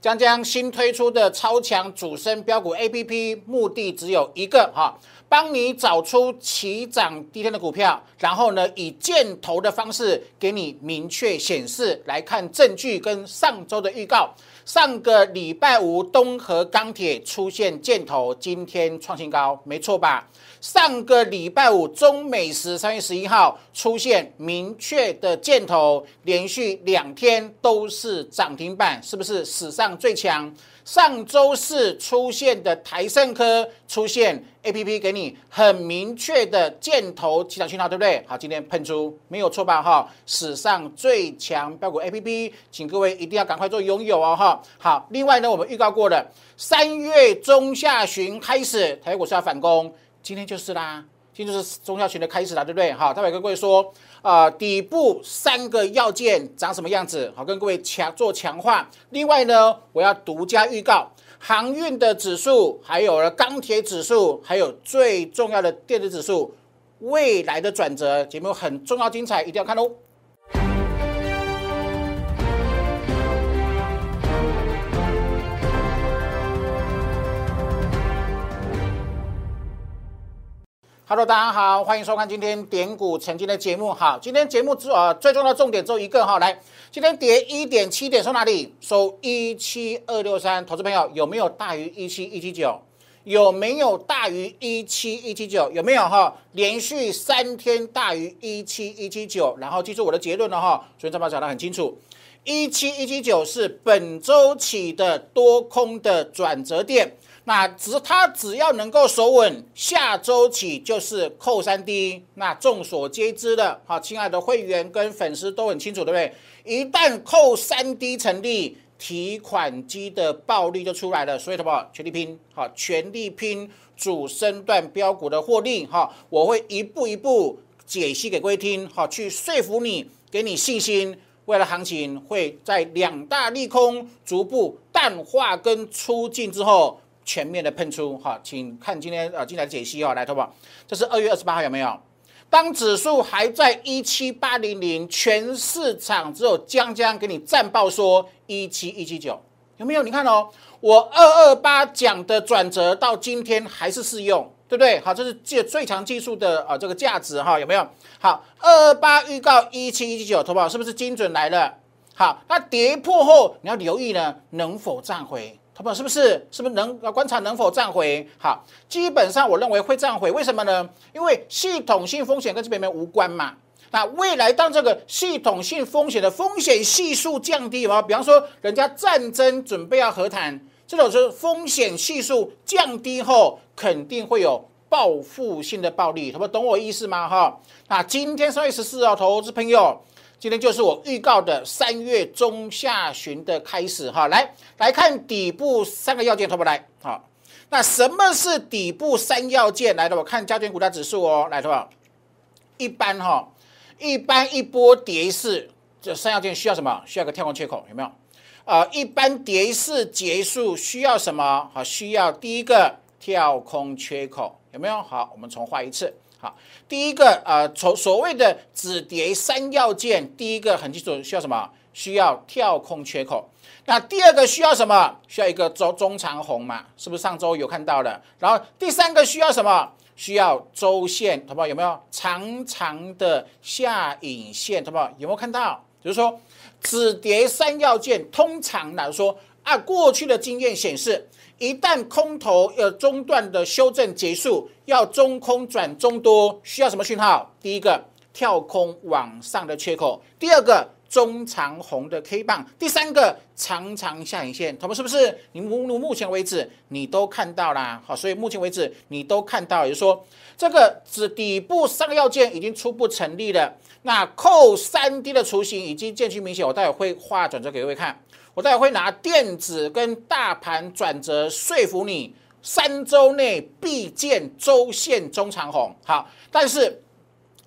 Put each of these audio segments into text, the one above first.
将将新推出的超强主升标股 A P P，目的只有一个哈，帮你找出起涨第一天的股票，然后呢，以箭头的方式给你明确显示来看证据跟上周的预告。上个礼拜五，东河钢铁出现箭头，今天创新高，没错吧？上个礼拜五，中美时三月十一号出现明确的箭头，连续两天都是涨停板，是不是史上最强？上周四出现的台盛科出现 A P P 给你很明确的箭头起涨讯号，对不对？好，今天喷出没有错吧？哈，史上最强标股 A P P，请各位一定要赶快做拥有哦！哈，好，另外呢，我们预告过了三月中下旬开始，台股是要反攻。今天就是啦，今天就是中小群的开始啦，对不对？好，待会跟各位说，啊，底部三个要件长什么样子？好，跟各位强做强化。另外呢，我要独家预告航运的指数，还有了钢铁指数，还有最重要的电子指数未来的转折。节目很重要精彩，一定要看哦。Hello，大家好，欢迎收看今天点股曾经的节目。好，今天节目之呃最重要的重点只有一个哈，来，今天跌一点七点收哪里？收一七二六三。投资朋友有没有大于一七一七九？有没有大于一七一七九？有没有哈？连续三天大于一七一七九，然后记住我的结论了哈。昨天张宝讲得很清楚，一七一七九是本周起的多空的转折点。那只它只要能够守稳，下周起就是扣三 D。那众所皆知的，好，亲爱的会员跟粉丝都很清楚，对不对？一旦扣三 D 成立，提款机的暴利就出来了。所以，什么？全力拼，好，全力拼主升段标股的获利，哈，我会一步一步解析给各位听，好，去说服你，给你信心。未来行情会在两大利空逐步淡化跟出尽之后。全面的喷出，哈，请看今天呃进来的解析哦，来，投保，这是二月二十八号有没有？当指数还在一七八零零，全市场只有江江给你战报说一七一七九，有没有？你看哦，我二二八讲的转折到今天还是适用，对不对？好，这是借最强技术的啊这个价值哈，有没有？好，二二八预告一七一七九，投保是不是精准来了？好，那跌破后你要留意呢，能否站回？他们是不是是不是能观察能否站回？好，基本上我认为会站回。为什么呢？因为系统性风险跟这边没无关嘛。那未来当这个系统性风险的风险系数降低嘛，比方说人家战争准备要和谈，这种是风险系数降低后，肯定会有报复性的暴力。他们懂我意思吗？哈，那今天三月十四号，投资朋友。今天就是我预告的三月中下旬的开始哈，来来看底部三个要件，投不来？好，那什么是底部三要件？来的，我看加权股价指数哦，来的吧？一般哈，一般一波跌势，这三要件需要什么？需要个跳空缺口，有没有？啊，一般跌势结束需要什么？好，需要第一个跳空缺口，有没有？好，我们重画一次。好，第一个呃，从所谓的止跌三要件，第一个很清楚，需要什么？需要跳空缺口。那第二个需要什么？需要一个中中长红嘛？是不是上周有看到的？然后第三个需要什么？需要周线，好不好？有没有长长的下影线？好不好？有没有看到？比如说止跌三要件，通常来说啊，过去的经验显示。一旦空头要中断的修正结束，要中空转中多，需要什么讯号？第一个跳空往上的缺口，第二个中长红的 K 棒，第三个长长下影线，他们是不是？你目目前为止你都看到啦，好，所以目前为止你都看到，也就是说这个指底部三个要件已经初步成立了。那扣三 D 的雏形已经渐趋明显，我待会会画转折给各位看。我待会会拿电子跟大盘转折说服你，三周内必见周线中长红。好，但是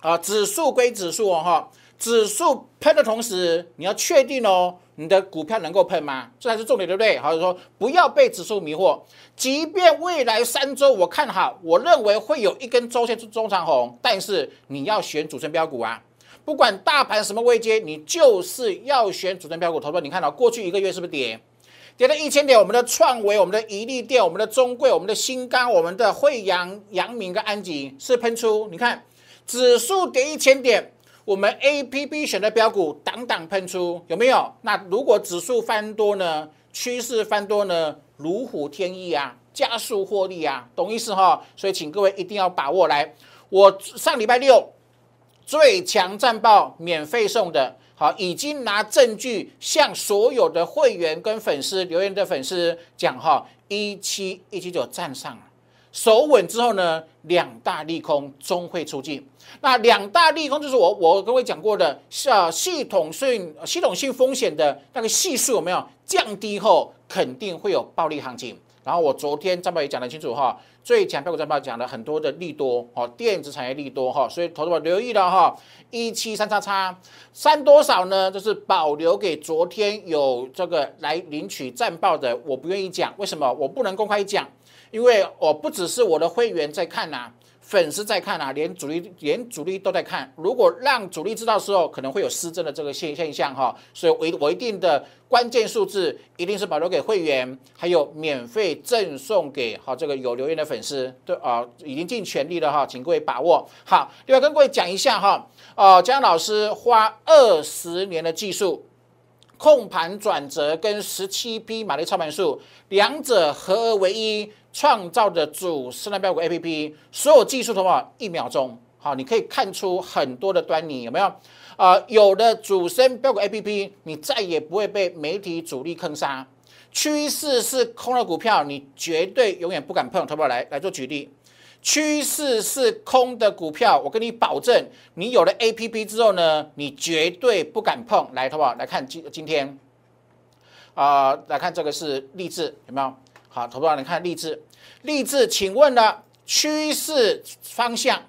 啊，指数归指数哦，哈，指数喷的同时，你要确定哦，你的股票能够喷吗？这才是重点，对不对？好，说不要被指数迷惑。即便未来三周我看好，我认为会有一根周线中长红，但是你要选主升标股啊。不管大盘什么位阶，你就是要选主升标股。投资你看到过去一个月是不是跌？跌到一千点，我们的创维、我们的宜利电、我们的中贵、我们的新钢、我们的惠阳、阳明跟安吉是喷出。你看指数跌一千点，我们 A P P 选的标股档档喷出，有没有？那如果指数翻多呢？趋势翻多呢？如虎添翼啊，加速获利啊，懂意思哈？所以请各位一定要把握来。我上礼拜六最强战报免费送的。好，已经拿证据向所有的会员跟粉丝留言的粉丝讲哈，一七一七九站上了，守稳之后呢，两大利空终会出尽。那两大利空就是我我各位讲过的，啊，系统性系统性风险的那个系数有没有降低后，肯定会有暴利行情。然后我昨天张宝也讲得清楚哈，最强标股战报讲了很多的利多哦，电子产业利多哈，所以投资者留意了哈，一七三叉叉三多少呢？就是保留给昨天有这个来领取战报的，我不愿意讲，为什么？我不能公开讲，因为我不只是我的会员在看呐。粉丝在看啊，连主力连主力都在看。如果让主力知道的时候，可能会有失真的这个现现象哈。所以，我我一定的关键数字一定是保留给会员，还有免费赠送给好这个有留言的粉丝。对啊，已经尽全力了哈，请各位把握好。另外跟各位讲一下哈，呃，江老师花二十年的技术，控盘转折跟十七匹马力操盘术，两者合而为一。创造的主市量标股 A P P，所有技术的话，一秒钟，好，你可以看出很多的端倪，有没有？啊，有的主升标股 A P P，你再也不会被媒体主力坑杀。趋势是空的股票，你绝对永远不敢碰，好不好？来来做举例，趋势是空的股票，我跟你保证，你有了 A P P 之后呢，你绝对不敢碰。来，好不好？来看今今天，啊，来看这个是励志，有没有？好，投票你看励志，励志，请问呢趋势方向、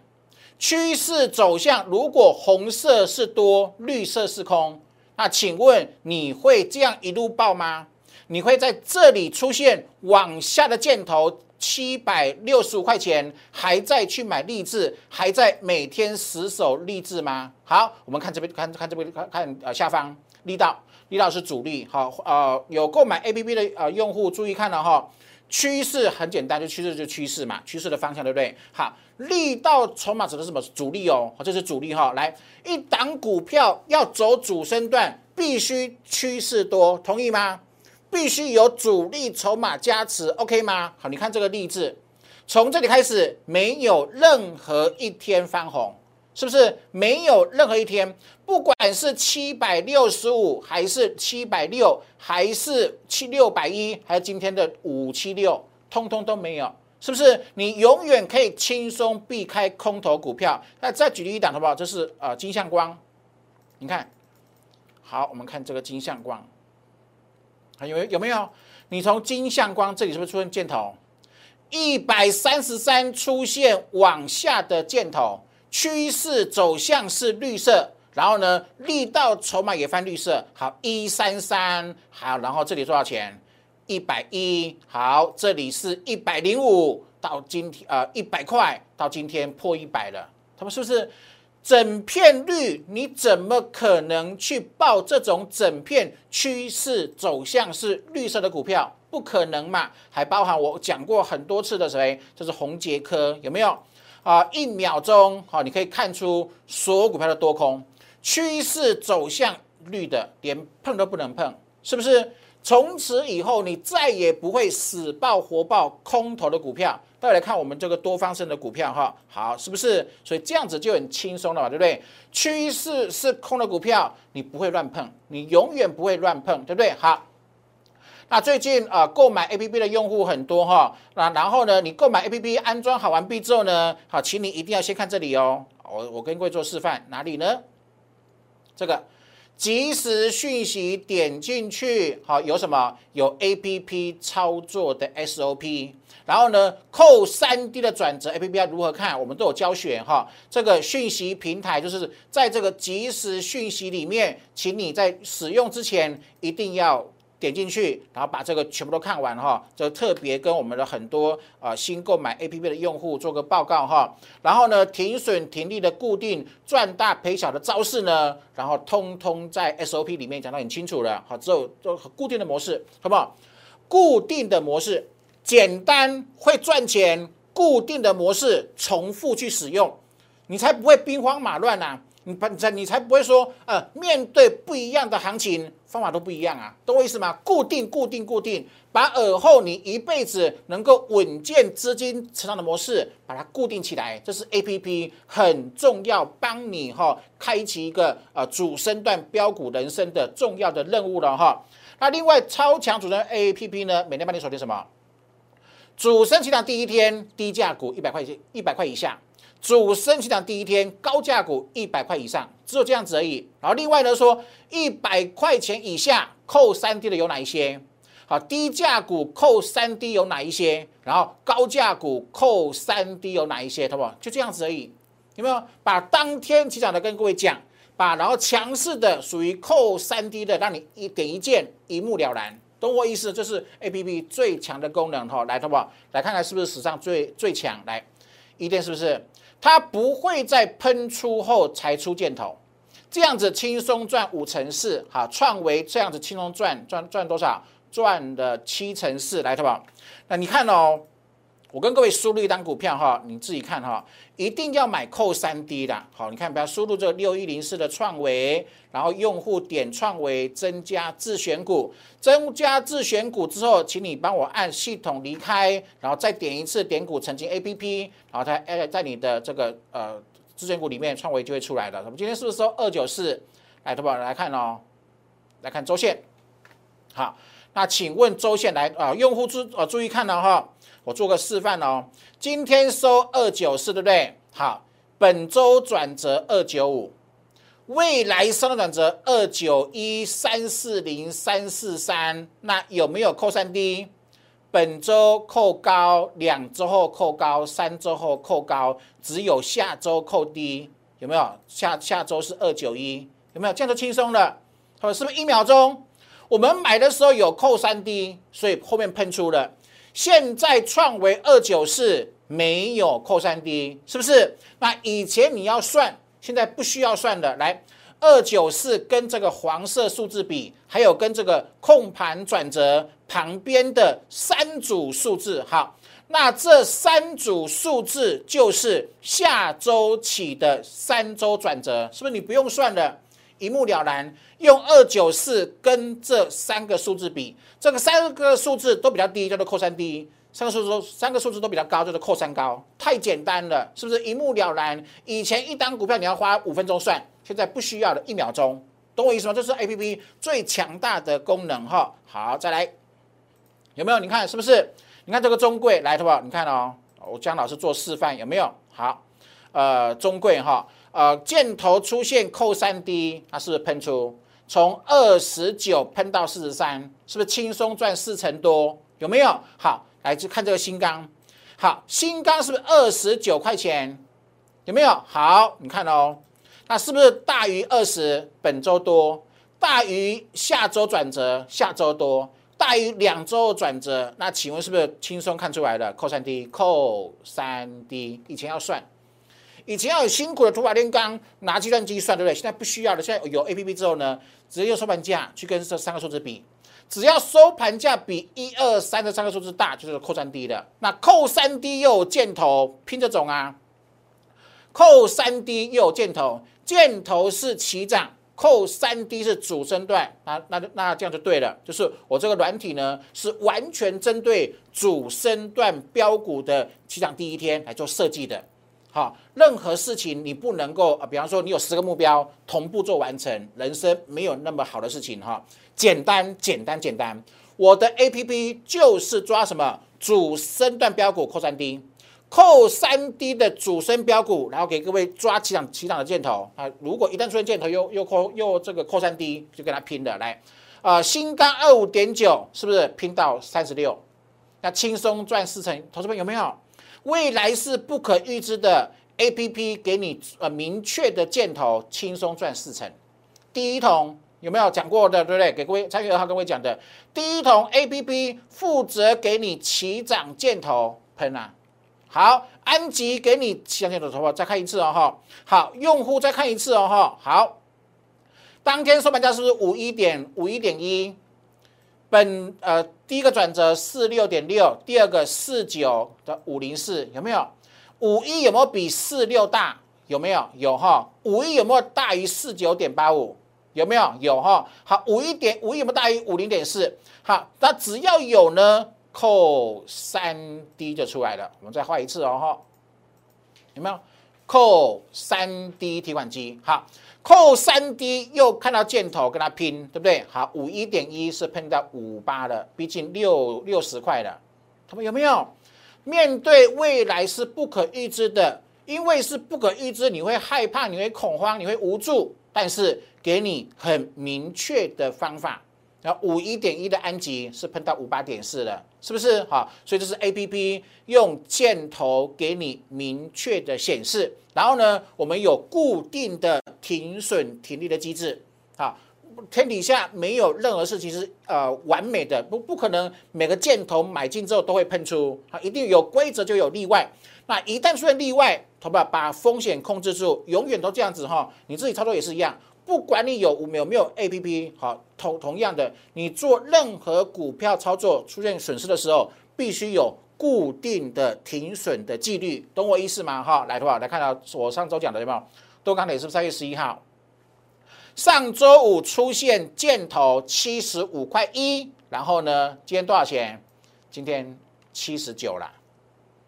趋势走向，如果红色是多，绿色是空，那请问你会这样一路爆吗？你会在这里出现往下的箭头，七百六十五块钱，还在去买励志，还在每天死守励志吗？好，我们看这边，看看这边，看看呃下方力道。李老师主力好，呃，有购买 A P P 的呃用户注意看了哈，趋势很简单，就趋势就趋势嘛，趋势的方向对不对？好，力道筹码指的是什么？主力哦，这是主力哈。来，一档股票要走主升段，必须趋势多，同意吗？必须有主力筹码加持，OK 吗？好，你看这个例子，从这里开始，没有任何一天翻红。是不是没有任何一天，不管是七百六十五，还是七百六，还是七六百一，还是今天的五七六，通通都没有，是不是？你永远可以轻松避开空头股票。那再举例一档好不好？这是呃金相光，你看，好，我们看这个金相光，还有有没有？你从金相光这里是不是出现箭头？一百三十三出现往下的箭头。趋势走向是绿色，然后呢，力道筹码也翻绿色。好，一三三，好，然后这里多少钱？一百一。好，这里是一百零五，到今天呃一百块，到今天破一百了。他们是不是整片绿？你怎么可能去报这种整片趋势走向是绿色的股票？不可能嘛？还包含我讲过很多次的谁？这是红杰科，有没有？啊，一秒钟，好，你可以看出所有股票的多空趋势走向绿的，连碰都不能碰，是不是？从此以后，你再也不会死爆活爆空头的股票。再来看我们这个多方升的股票，哈，好，是不是？所以这样子就很轻松了嘛，对不对？趋势是空的股票，你不会乱碰，你永远不会乱碰，对不对？好。那最近啊，购买 A P P 的用户很多哈。那然后呢，你购买 A P P 安装好完毕之后呢，好，请你一定要先看这里哦。我我跟各位做示范，哪里呢？这个即时讯息点进去，好，有什么？有 A P P 操作的 S O P。然后呢，扣三 D 的转折 A P P 要如何看？我们都有教学哈。这个讯息平台就是在这个即时讯息里面，请你在使用之前一定要。点进去，然后把这个全部都看完哈，就特别跟我们的很多啊新购买 A P P 的用户做个报告哈。然后呢，停损停利的固定赚大赔小的招式呢，然后通通在 S O P 里面讲得很清楚了。好，之后做固定的模式，好不好？固定的模式，简单会赚钱，固定的模式重复去使用，你才不会兵荒马乱呐。你不才你才不会说，呃，面对不一样的行情，方法都不一样啊，懂我意思吗？固定固定固定，把尔后你一辈子能够稳健资金成长的模式，把它固定起来，这是 A P P 很重要，帮你哈开启一个呃主升段标股人生的重要的任务了哈。那另外超强主升 A P P 呢，每天帮你锁定什么？主升起涨第一天低价股一百块钱，一百块以下。主升起涨第一天，高价股一百块以上，只有这样子而已。然后另外呢，说一百块钱以下扣三 D 的有哪一些？好，低价股扣三 D 有哪一些？然后高价股扣三 D 有哪一些？好不好？就这样子而已。有没有把当天起涨的跟各位讲？把然后强势的属于扣三 D 的，让你一点一件一目了然，懂我意思？这是 A P P 最强的功能哈。来，好不好？来看看是不是史上最最强？来，一定是不是？它不会在喷出后才出箭头，这样子轻松赚五成四，好，创维这样子轻松赚赚赚多少？赚了七成四，来，对吧？那你看哦。我跟各位输入一单股票哈，你自己看哈，一定要买扣三 D 的。好，你看，不要输入这六一零四的创维，然后用户点创维增加自选股，增加自选股之后，请你帮我按系统离开，然后再点一次点股曾经 A P P，然后它在在你的这个呃自选股里面，创维就会出来了。我们今天是不是收二九四？来，投保人来看哦，来看周线。好，那请问周线来啊，用户注呃注意看了哈。我做个示范哦，今天收二九四，对不对？好，本周转折二九五，未来收的转折二九一三四零三四三，那有没有扣三 D？本周扣高，两周后扣高，三周后扣高，只有下周扣低，有没有？下下周是二九一，有没有？这样就轻松了，好，是不是一秒钟？我们买的时候有扣三 D，所以后面喷出了。现在创维二九四，没有扣三 D，是不是？那以前你要算，现在不需要算的。来，二九四跟这个黄色数字比，还有跟这个控盘转折旁边的三组数字，好，那这三组数字就是下周起的三周转折，是不是？你不用算了。一目了然，用二九四跟这三个数字比，这个三个数字都比较低，叫做扣三低；三个数字都三个数字都比较高，叫做扣三高。太简单了，是不是一目了然？以前一单股票你要花五分钟算，现在不需要了，一秒钟，懂我意思吗？这是 A P P 最强大的功能哈。好，再来，有没有？你看是不是？你看这个中贵来，好不好？你看哦，我姜老师做示范，有没有？好，呃，中贵哈。呃，箭头出现扣三 D，它是不是喷出？从二十九喷到四十三，是不是轻松赚四成多？有没有？好，来就看这个新钢。好，新钢是不是二十九块钱？有没有？好，你看哦，那是不是大于二十？本周多，大于下周转折，下周多，大于两周转折。那请问是不是轻松看出来的？扣三 D，扣三 D，以前要算。以前要有辛苦的土法炼钢，拿计算机算，对不对？现在不需要了。现在有 A P P 之后呢，直接用收盘价去跟这三个数字比，只要收盘价比一二三的三个数字大，就是扣三 D 的。那扣三 D 又有箭头，拼这种啊，扣三 D 又有箭头，箭头是起涨，扣三 D 是主升段，那那那这样就对了，就是我这个软体呢是完全针对主升段标股的起涨第一天来做设计的。好，任何事情你不能够啊，比方说你有十个目标同步做完成，人生没有那么好的事情哈。简单，简单，简单。我的 A P P 就是抓什么主升段标股扣三 D，扣三 D 的主升标股，然后给各位抓起涨起涨的箭头啊。如果一旦出现箭头又又扣又这个扣三 D，就跟他拼的来啊。新钢二五点九是不是拼到三十六？那轻松赚四成，投资们有没有？未来是不可预知的，A P P 给你呃明确的箭头，轻松赚四成。第一桶有没有讲过的，对不对？给各位参与二号各位讲的，第一桶 A P P 负责给你起涨箭头喷啊。好，安吉给你起涨箭头，头再看一次哦哈。好，用户再看一次哦哈。好，当天收盘价是不是五一点五一点一？本呃第一个转折四六点六，第二个四九的五零四有没有？五一有没有比四六大？有没有？有哈。五一有没有大于四九点八五？有没有？有哈。好，五一点五一有没有大于五零点四？好，那只要有呢，扣三 D 就出来了。我们再画一次哦哈。有没有？扣三 D 提款机好。扣三 D 又看到箭头跟他拼，对不对？好，五一点一是碰到五八的，毕竟六六十块的。他们有没有？面对未来是不可预知的，因为是不可预知，你会害怕，你会恐慌，你会无助。但是给你很明确的方法。然后五一点一的安吉是喷到五八点四了，是不是？好，所以这是 A P P 用箭头给你明确的显示。然后呢，我们有固定的停损停利的机制。啊，天底下没有任何事情是呃完美的，不不可能每个箭头买进之后都会喷出。啊，一定有规则就有例外。那一旦出现例外，同吧把风险控制住，永远都这样子哈。你自己操作也是一样。不管你有没有没有 A P P，好同同样的，你做任何股票操作出现损失的时候，必须有固定的停损的纪律，懂我意思吗？哈，来，的话来看到我上周讲的有没有？多钢铁是不是三月十一号？上周五出现箭头七十五块一，然后呢，今天多少钱？今天七十九了，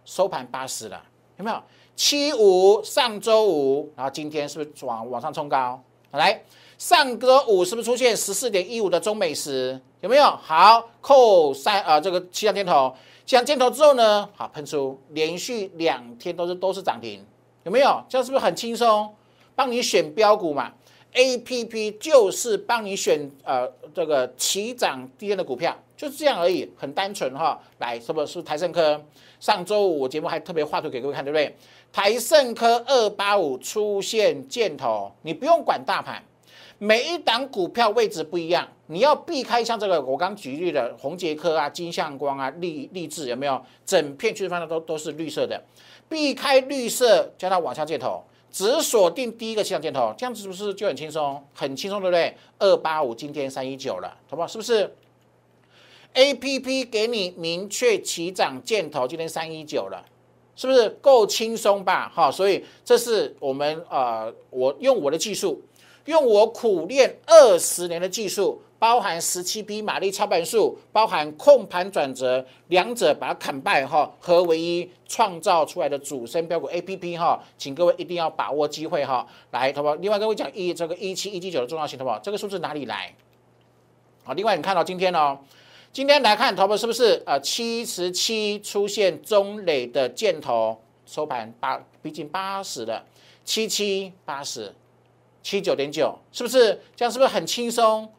收盘八十了，有没有？七五上周五，然后今天是不是往往上冲高？来，上周五是不是出现十四点一五的中美时？有没有？好，扣三啊，这个气象箭头，气象箭头之后呢，好喷出，连续两天都是都是涨停，有没有？这样是不是很轻松？帮你选标股嘛，A P P 就是帮你选呃这个起涨跌的股票，就是这样而已，很单纯哈。来，是不是台盛科？上周五我节目还特别画图给各位看，对不对？台盛科二八五出现箭头，你不用管大盘，每一档股票位置不一样，你要避开像这个我刚举例的红杰科啊、金相光啊、立立志有没有？整片区方的都都是绿色的，避开绿色，叫它往下箭头，只锁定第一个气象箭头，这样子是不是就很轻松？很轻松，对不对？二八五今天三一九了，好不好？是不是？A P P 给你明确起涨箭头，今天三一九了。是不是够轻松吧？哈，所以这是我们呃，我用我的技术，用我苦练二十年的技术，包含十七匹马力操盘术，包含控盘转折，两者把它砍败哈，合为一，创造出来的主升标股 A P P 哈，请各位一定要把握机会哈，来，好不好？另外跟我讲一这个一七一七九的重要性，好不好？这个数字哪里来？好，另外你看到今天哦。今天来看，头部是不是呃七十七出现中磊的箭头收盘八逼近八十了，七七八十七九点九，是不是这样？是不是很轻松？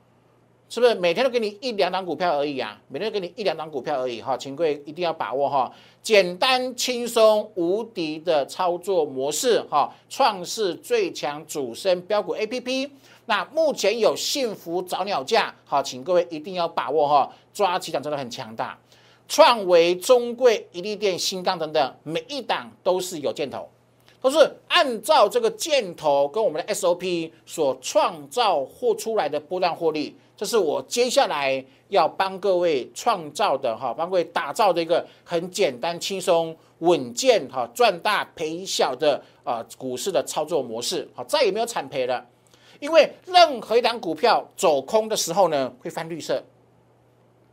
是不是每天都给你一两档股票而已啊？每天都给你一两档股票而已哈，请各位一定要把握哈，简单轻松无敌的操作模式哈，创世最强主升标股 A P P。那目前有幸福早鸟价，好，请各位一定要把握哈，抓起涨真的很强大，创维、中贵、一利电、新钢等等，每一档都是有箭头，都是按照这个箭头跟我们的 SOP 所创造或出来的波段获利，这是我接下来要帮各位创造的哈，帮各位打造的一个很简单、轻松、稳健哈，赚大赔小的啊股市的操作模式，好，再也没有惨赔了。因为任何一档股票走空的时候呢，会翻绿色，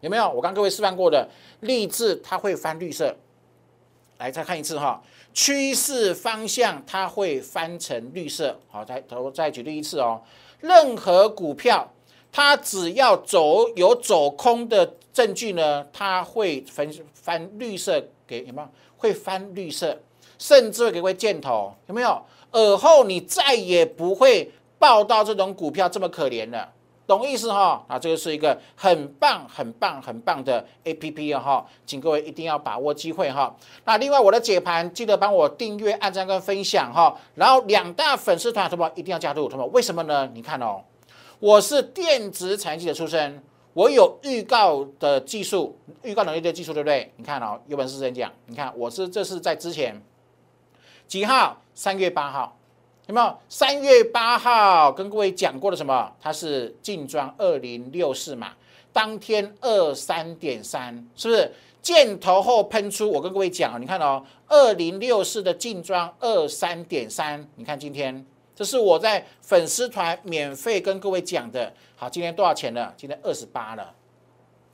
有没有？我刚各位示范过的励志，它会翻绿色。来再看一次哈，趋势方向它会翻成绿色。好，再头再举例一次哦。任何股票，它只要走有走空的证据呢，它会翻翻绿色给有没有？会翻绿色，甚至会给位箭头，有没有？而后你再也不会。报到这种股票这么可怜了，懂意思哈？啊，这个是一个很棒、很棒、很棒的 A P P 啊哈，请各位一定要把握机会哈。那另外我的解盘记得帮我订阅、按赞跟分享哈。然后两大粉丝团什么一定要加入，什么为什么呢？你看哦，我是电子产业记者出身，我有预告的技术、预告能力的技术，对不对？你看哦，有本事先讲，你看我是这是在之前几号？三月八号。有没有三月八号跟各位讲过的什么？它是净装二零六四嘛？当天二三点三，是不是？箭头后喷出，我跟各位讲，你看哦，二零六四的净装二三点三，你看今天，这是我在粉丝团免费跟各位讲的。好，今天多少钱了？今天二十八了，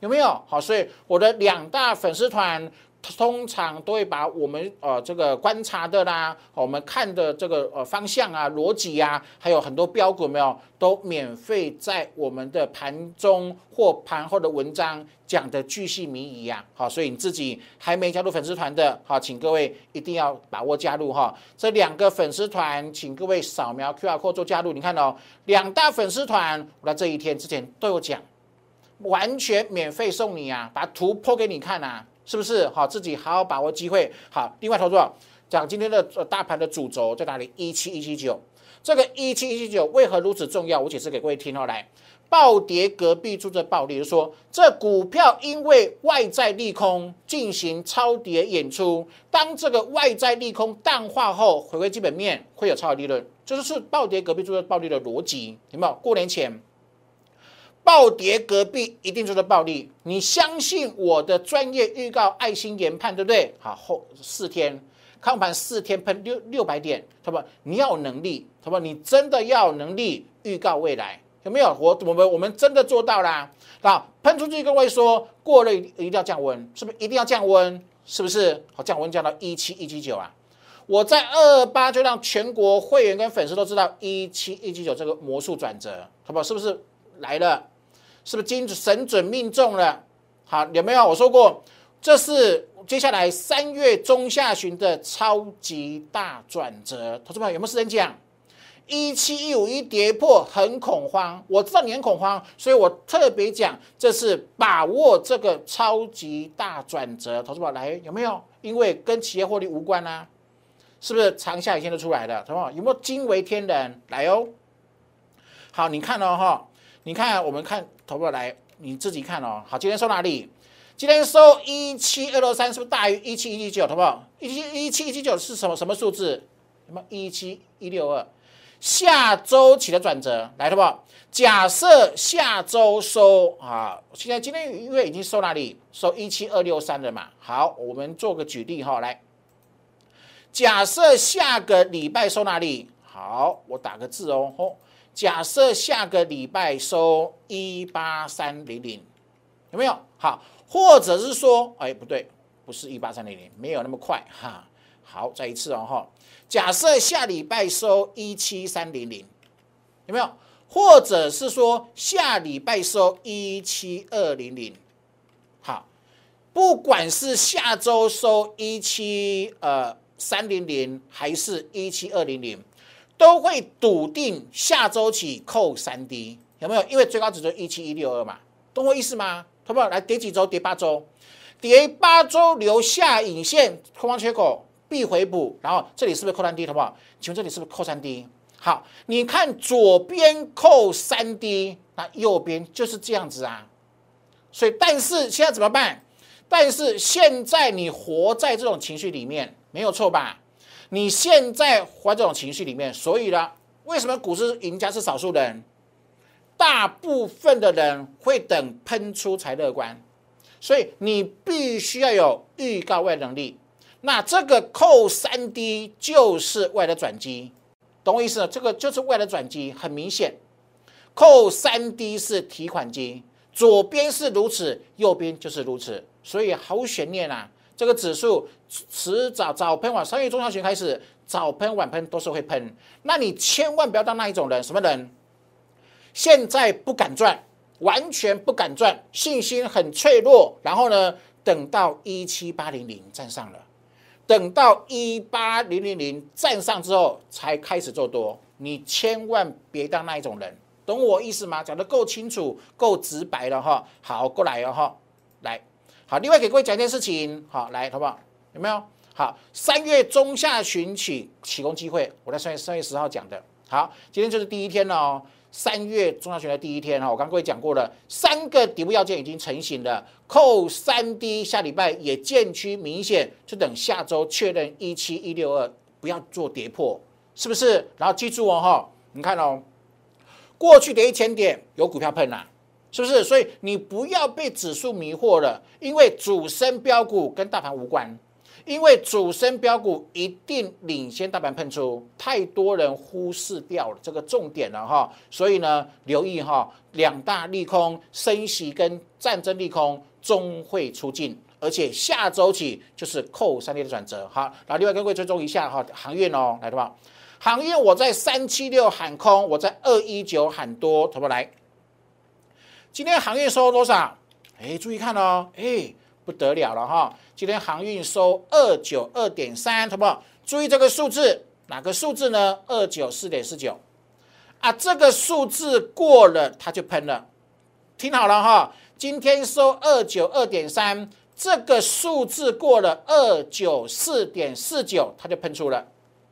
有没有？好，所以我的两大粉丝团。通常都会把我们呃这个观察的啦，我们看的这个呃方向啊、逻辑啊，还有很多标股没有，都免费在我们的盘中或盘后的文章讲的巨细靡遗啊。好，所以你自己还没加入粉丝团的，好，请各位一定要把握加入哈。这两个粉丝团，请各位扫描 Q R code 做加入。你看哦，两大粉丝团，我在这一天之前都有讲，完全免费送你啊，把图剖给你看啊。是不是好？自己好好把握机会。好，另外投资者讲今天的大盘的主轴在哪里？一七一七九，这个一七一七九为何如此重要？我解释给各位听哦。来，暴跌隔壁住着暴利，就说这股票因为外在利空进行超跌演出，当这个外在利空淡化后，回归基本面会有超额利润，这就是暴跌隔壁住着暴利的逻辑，有没有？过年前。暴跌隔壁一定就是暴利，你相信我的专业预告、爱心研判，对不对？好，后四天看盘四天喷六六百点，他说你要有能力，他说你真的要有能力预告未来，有没有？我我们我们真的做到啦。那，喷出去各位说过了一定要降温，是不是一定要降温？是不是？好，降温降到一七一七九啊！我在二二八就让全国会员跟粉丝都知道一七一七九这个魔术转折，好不好？是不是来了？是不是精神准命中了？好，有没有？我说过，这是接下来三月中下旬的超级大转折。同志们有没有时间讲？一七一五一跌破很恐慌，我知道你很恐慌，所以我特别讲，这是把握这个超级大转折。同志们来有没有？因为跟企业获利无关啊，是不是长下影线都出来了？同志们有没有惊为天人？来哦，好，你看哦哈。你看，我们看投不来，你自己看哦。好，今天收哪里？今天收一七二六三，是不是大于一七一七九？投不？一七一七一七九是什么什么数字？什么一七一六二？下周起的转折，来，投不？假设下周收啊，现在今天因为已经收哪里？收一七二六三了嘛。好，我们做个举例哈，来，假设下个礼拜收哪里？好，我打个字哦，吼。假设下个礼拜收一八三零零，有没有？好，或者是说，哎，不对，不是一八三零零，没有那么快哈。好，再一次哦哈。假设下礼拜收一七三零零，有没有？或者是说下礼拜收一七二零零，好，不管是下周收一七呃三零零，还是一七二零零。都会笃定下周起扣三 D，有没有？因为最高指数一七一六二嘛，懂我意思吗？好不好？来叠几周？叠八周，叠八周留下影线空方缺口必回补，然后这里是不是扣三 D？好不好？请问这里是不是扣三 D？好，你看左边扣三 D，那右边就是这样子啊。所以，但是现在怎么办？但是现在你活在这种情绪里面，没有错吧？你现在活这种情绪里面，所以呢，为什么股市赢家是少数人？大部分的人会等喷出才乐观，所以你必须要有预告外能力。那这个扣三 D 就是外的转机，懂我意思？这个就是外的转机，很明显，扣三 D 是提款机，左边是如此，右边就是如此，所以毫无悬念啊。这个指数迟早早喷晚，三月中下旬开始早喷晚喷都是会喷，那你千万不要当那一种人，什么人？现在不敢赚，完全不敢赚，信心很脆弱，然后呢，等到一七八零零站上了，等到一八零零零站上之后才开始做多，你千万别当那一种人，懂我意思吗？讲的够清楚、够直白了哈。好，过来哦哈，来。好，另外给各位讲一件事情，好，来，好不好？有没有？好，三月中下旬起起工机会，我在三月三月十号讲的。好，今天就是第一天了哦，三月中下旬的第一天哈，我刚各位讲过了，三个底部要件已经成型了，扣三 D，下礼拜也渐趋明显，就等下周确认一七一六二，不要做跌破，是不是？然后记住哦哈，你看哦，过去的一千点有股票喷啦。是不是？所以你不要被指数迷惑了，因为主升标股跟大盘无关，因为主升标股一定领先大盘喷出，太多人忽视掉了这个重点了哈。所以呢，留意哈，两大利空，升息跟战争利空终会出尽，而且下周起就是扣三跌的转折。好，然后另外跟各位追踪一下哈，航运哦，来的吧？航运我在三七六喊空，我在二一九喊多，投不来。今天航运收多少？哎，注意看哦，哎，不得了了哈！今天航运收二九二点三，好不好？注意这个数字，哪个数字呢？二九四点四九啊，这个数字过了它就喷了。听好了哈，今天收二九二点三，这个数字过了二九四点四九，它就喷出了，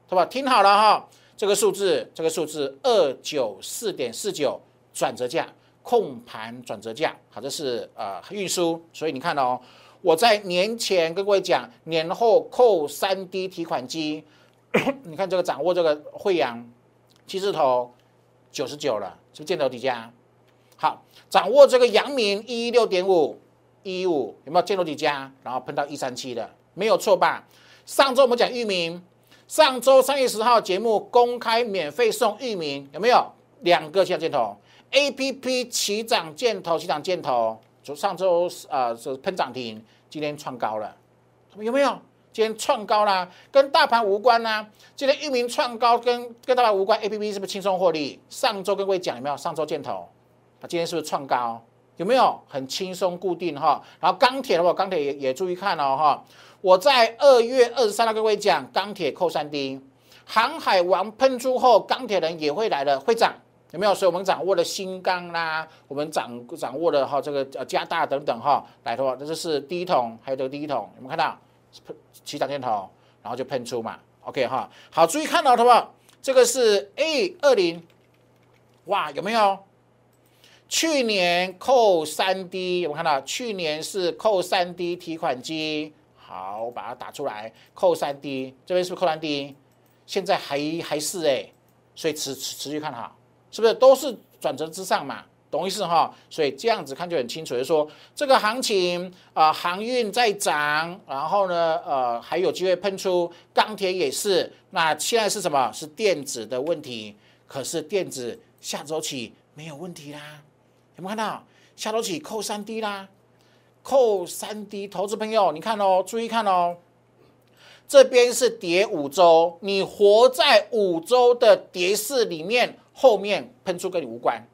好吧？听好了哈，这个数字，这个数字二九四点四九转折价。控盘转折价，好，这是呃运输，所以你看哦，我在年前跟各位讲，年后扣三 D 提款机，你看这个掌握这个惠阳七字头九十九了，是不是箭头底价？好，掌握这个阳明一一六点五一五有没有箭头底价？然后喷到一三七的，没有错吧？上周我们讲域名，上周三月十号节目公开免费送域名，有没有两个小箭头？A P P 起涨箭头，起涨箭头，就上周啊是喷涨停，今天创高了，有没有？今天创高啦，跟大盘无关呐。今天域名创高跟跟大盘无关，A P P 是不是轻松获利？上周跟各位讲有没有？上周箭头，啊，今天是不是创高？有没有？很轻松固定哈。然后钢铁的话，钢铁也也注意看哦哈。我在二月二十三号跟各位讲，钢铁扣三 D，航海王喷出后，钢铁人也会来了，会涨。有没有？所以我们掌握了新钢啦，我们掌掌握了哈这个呃加大等等哈，来的话，这就是第一桶，还有这个第一桶，有没有看到？起涨箭头，然后就喷出嘛。OK 哈，好，注意看到的话，这个是 A 二零，哇，有没有？去年扣三 D，有没有看到？去年是扣三 D 提款机，好，我把它打出来，扣三 D，这边是不是扣三 D？现在还还是哎，所以持持持续看好。是不是都是转折之上嘛？懂意思哈？所以这样子看就很清楚，就说这个行情啊，航运在涨，然后呢，呃，还有机会喷出，钢铁也是。那现在是什么？是电子的问题。可是电子下周起没有问题啦，有没有看到？下周起扣三 D 啦，扣三 D，投资朋友你看哦，注意看哦，这边是跌五周，你活在五周的跌势里面。后面喷出跟你无关，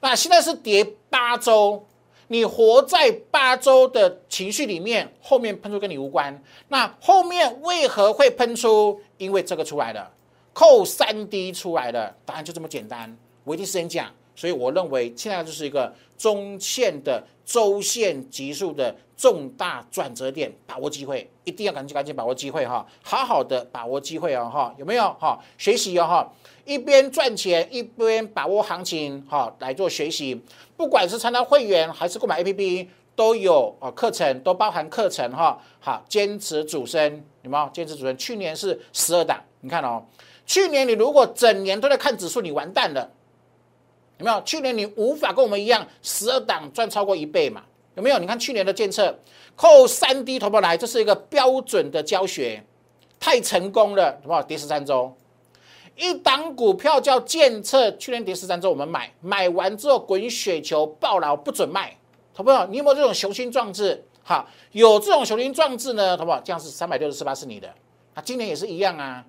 那现在是跌八周，你活在八周的情绪里面，后面喷出跟你无关。那后面为何会喷出？因为这个出来了，扣三 D 出来了，答案就这么简单。我一定事先讲，所以我认为现在就是一个中线的周线急速的重大转折点，把握机会，一定要赶紧赶紧把握机会哈，好好的把握机会哦哈，有没有哈？学习哦哈。一边赚钱一边把握行情，哈，来做学习。不管是参加会员还是购买 APP，都有啊课程，都包含课程，哈。好，坚持主升，有没有？坚持主升。去年是十二档，你看哦，去年你如果整年都在看指数，你完蛋了，有没有？去年你无法跟我们一样，十二档赚超过一倍嘛？有没有？你看去年的监测，扣三 D 头部来，这是一个标准的教学，太成功了，好不好？第十三周。一档股票叫建测，去年跌十三周，我们买，买完之后滚雪球爆了，不准卖，好不好？你有没有这种雄心壮志？好，有这种雄心壮志呢，好不好？这样是三百六十四八是你的，啊，今年也是一样啊，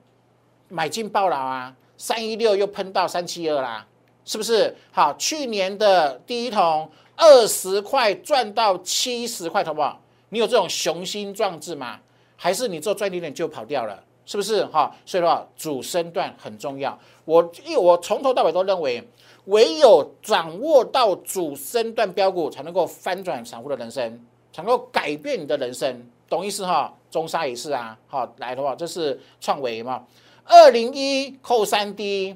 买进爆了啊，三一六又喷到三七二啦，是不是？好，去年的第一桶二十块赚到七十块，好不好？你有这种雄心壮志吗？还是你做赚一点就跑掉了？是不是哈？所以的话，主升段很重要。我因为我从头到尾都认为，唯有掌握到主升段标股，才能够翻转散户的人生，才能够改变你的人生，懂意思哈？中沙也是啊，好来的话，这是创维嘛？二零一扣三 D。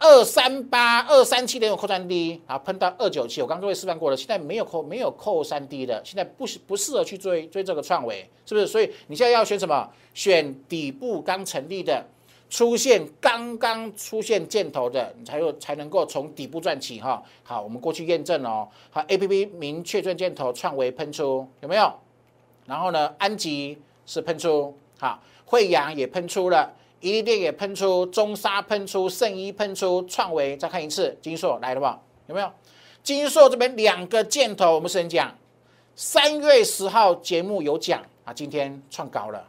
二三八二三七点有扣三 D，啊喷到二九七，我刚刚各位示范过了，现在没有扣没有扣三 D 的，现在不不适合去追追这个创维，是不是？所以你现在要选什么？选底部刚成立的出现刚刚出现箭头的，你才有才能够从底部赚起哈。好，我们过去验证哦，好，A P P 明确赚箭头，创维喷出有没有？然后呢，安吉是喷出，好，惠阳也喷出了，宜利电也喷出，中沙喷出，圣衣喷出，创维再看一次，金硕来了吧？有没有？金硕这边两个箭头，我们先讲，三月十号节目有讲啊，今天创高了。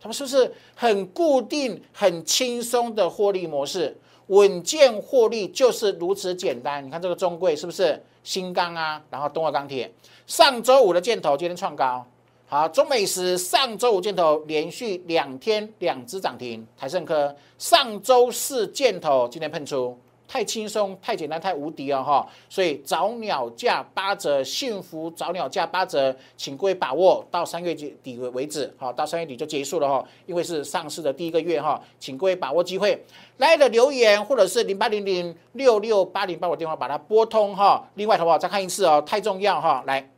他们是不是很固定、很轻松的获利模式？稳健获利就是如此简单。你看这个中贵是不是新钢啊？然后东华钢铁上周五的箭头今天创高。好，中美石上周五箭头连续两天两只涨停。台盛科上周四箭头今天喷出。太轻松、太简单、太无敌了哈！所以早鸟价八折，幸福早鸟价八折，请各位把握到三月底为止，好，到三月底就结束了哈，因为是上市的第一个月哈，请各位把握机会，来的留言或者是零八零零六六八零八我电话把它拨通哈。另外的话再看一次哦，太重要哈！来，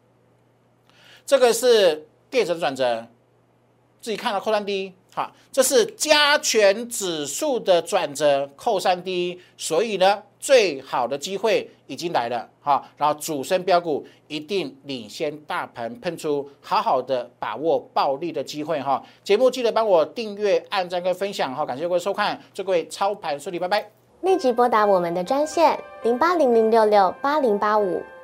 这个是电子的转折，自己看了扣三 D。好，这是加权指数的转折，扣三 D，所以呢，最好的机会已经来了。好，然后主升标股一定领先大盘喷出，好好的把握暴利的机会哈。节目记得帮我订阅、按赞跟分享哈，感谢各位收看，祝各位操盘顺利，拜拜。立即拨打我们的专线零八零零六六八零八五。